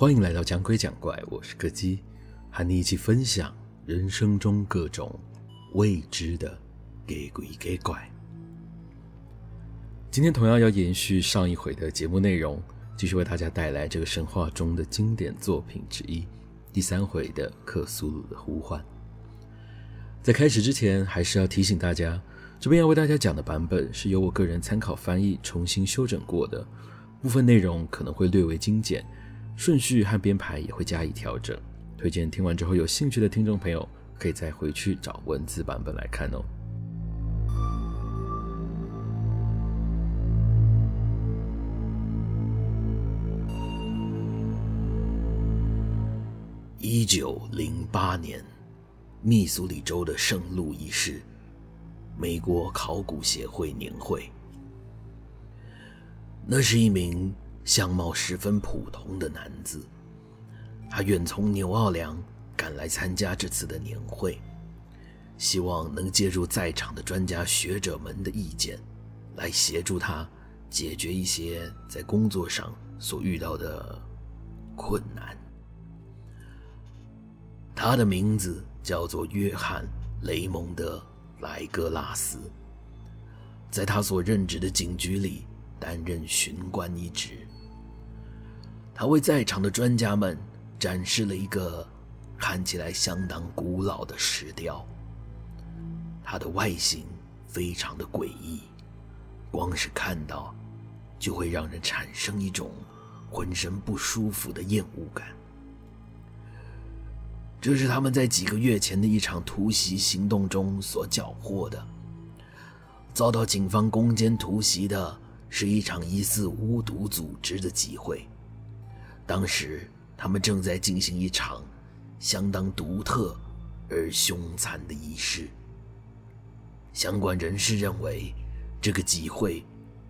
欢迎来到讲鬼讲怪，我是柯基，和你一起分享人生中各种未知的给鬼给怪。今天同样要延续上一回的节目内容，继续为大家带来这个神话中的经典作品之一——第三回的克苏鲁的呼唤。在开始之前，还是要提醒大家，这边要为大家讲的版本是由我个人参考翻译重新修整过的，部分内容可能会略为精简。顺序和编排也会加以调整，推荐听完之后有兴趣的听众朋友可以再回去找文字版本来看哦。一九零八年，密苏里州的圣路易市，美国考古协会年会，那是一名。相貌十分普通的男子，他远从纽奥良赶来参加这次的年会，希望能借助在场的专家学者们的意见，来协助他解决一些在工作上所遇到的困难。他的名字叫做约翰·雷蒙德·莱格拉斯，在他所任职的警局里担任巡官一职。他为在场的专家们展示了一个看起来相当古老的石雕。它的外形非常的诡异，光是看到就会让人产生一种浑身不舒服的厌恶感。这是他们在几个月前的一场突袭行动中所缴获的。遭到警方攻坚突袭的是一场疑似巫毒组织的集会。当时，他们正在进行一场相当独特而凶残的仪式。相关人士认为，这个集会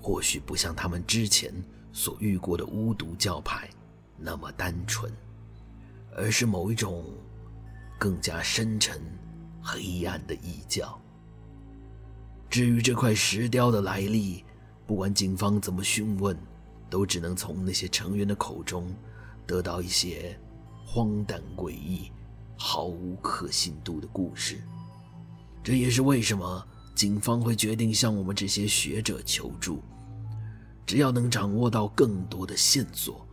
或许不像他们之前所遇过的巫毒教派那么单纯，而是某一种更加深沉、黑暗的异教。至于这块石雕的来历，不管警方怎么询问，都只能从那些成员的口中得到一些荒诞诡异、毫无可信度的故事。这也是为什么警方会决定向我们这些学者求助。只要能掌握到更多的线索，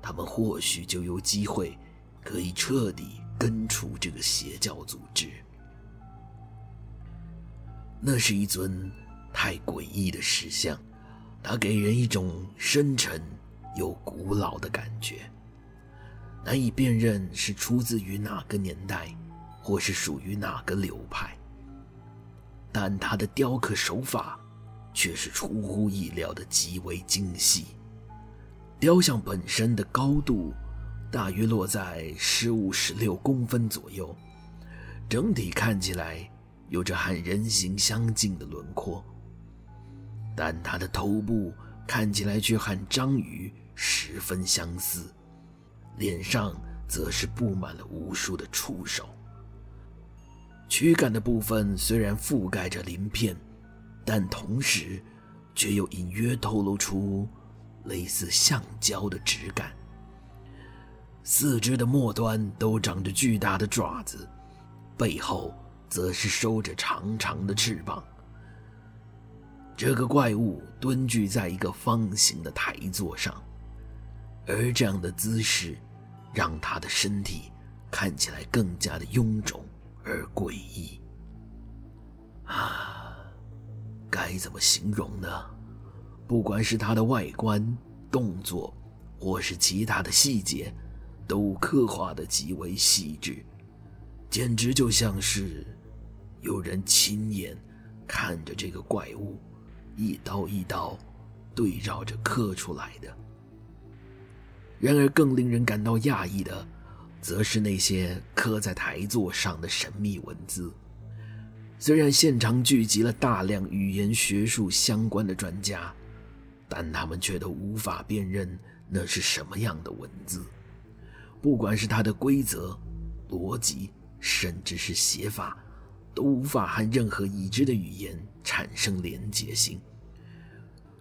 他们或许就有机会可以彻底根除这个邪教组织。那是一尊太诡异的石像。它给人一种深沉又古老的感觉，难以辨认是出自于哪个年代，或是属于哪个流派。但它的雕刻手法却是出乎意料的极为精细。雕像本身的高度大约落在十五、十六公分左右，整体看起来有着和人形相近的轮廓。但他的头部看起来却和章鱼十分相似，脸上则是布满了无数的触手。躯干的部分虽然覆盖着鳞片，但同时却又隐约透露出类似橡胶的质感。四肢的末端都长着巨大的爪子，背后则是收着长长的翅膀。这个怪物蹲踞在一个方形的台座上，而这样的姿势让他的身体看起来更加的臃肿而诡异。啊，该怎么形容呢？不管是他的外观、动作，或是其他的细节，都刻画得极为细致，简直就像是有人亲眼看着这个怪物一刀一刀对照着刻出来的。然而，更令人感到讶异的，则是那些刻在台座上的神秘文字。虽然现场聚集了大量语言学术相关的专家，但他们却都无法辨认那是什么样的文字。不管是它的规则、逻辑，甚至是写法，都无法和任何已知的语言产生连结性。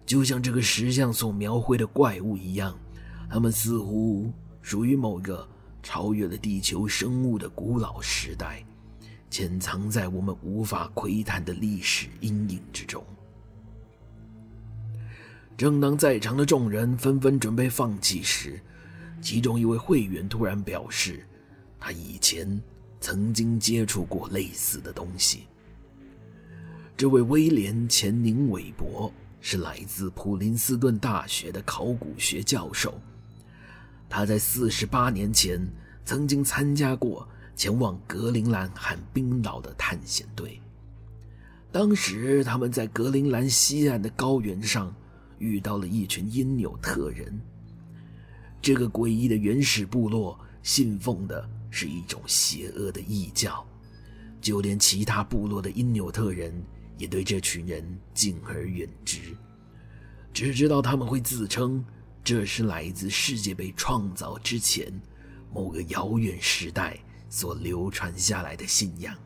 就像这个石像所描绘的怪物一样，它们似乎属于某个超越了地球生物的古老时代。潜藏在我们无法窥探的历史阴影之中。正当在场的众人纷纷准备放弃时，其中一位会员突然表示，他以前曾经接触过类似的东西。这位威廉·钱宁韦伯是来自普林斯顿大学的考古学教授，他在四十八年前曾经参加过。前往格陵兰和冰岛的探险队。当时他们在格陵兰西岸的高原上遇到了一群因纽特人。这个诡异的原始部落信奉的是一种邪恶的异教，就连其他部落的因纽特人也对这群人敬而远之，只知道他们会自称这是来自世界被创造之前某个遥远时代。所流传下来的信仰。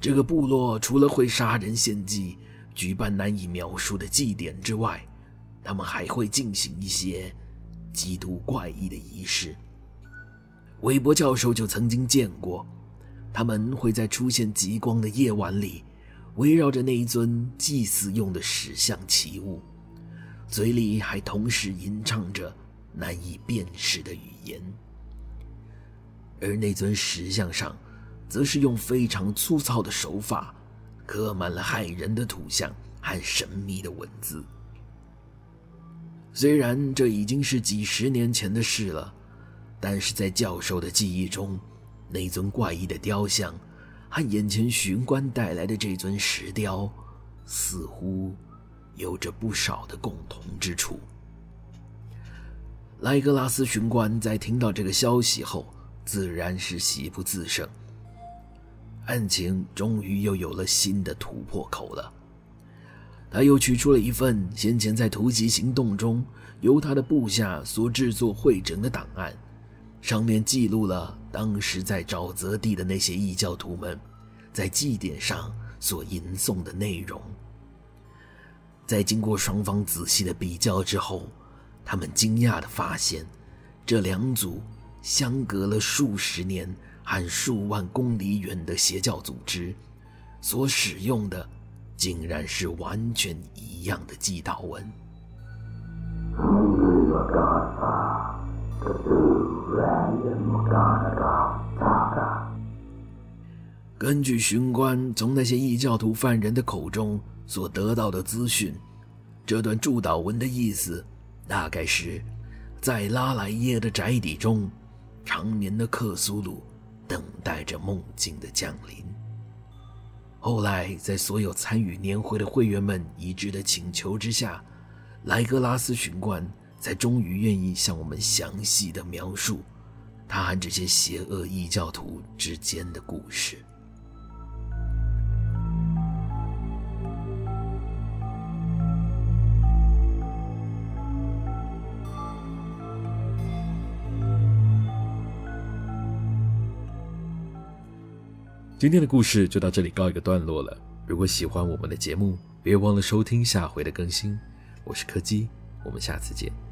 这个部落除了会杀人献祭、举办难以描述的祭典之外，他们还会进行一些极度怪异的仪式。韦伯教授就曾经见过，他们会在出现极光的夜晚里，围绕着那一尊祭祀用的石像起舞，嘴里还同时吟唱着难以辨识的语言。而那尊石像上，则是用非常粗糙的手法，刻满了骇人的图像和神秘的文字。虽然这已经是几十年前的事了，但是在教授的记忆中，那尊怪异的雕像和眼前巡官带来的这尊石雕，似乎有着不少的共同之处。莱格拉斯巡官在听到这个消息后，自然是喜不自胜，案情终于又有了新的突破口了。他又取出了一份先前在突袭行动中由他的部下所制作汇整的档案，上面记录了当时在沼泽地的那些异教徒们在祭典上所吟诵的内容。在经过双方仔细的比较之后，他们惊讶地发现，这两组。相隔了数十年和数万公里远的邪教组织，所使用的竟然是完全一样的祭祷文。根据巡官从那些异教徒犯人的口中所得到的资讯，这段祝祷文的意思大概是，在拉莱耶的宅邸中。长眠的克苏鲁等待着梦境的降临。后来，在所有参与年会的会员们一致的请求之下，莱格拉斯巡官才终于愿意向我们详细的描述他和这些邪恶异教徒之间的故事。今天的故事就到这里告一个段落了。如果喜欢我们的节目，别忘了收听下回的更新。我是柯基，我们下次见。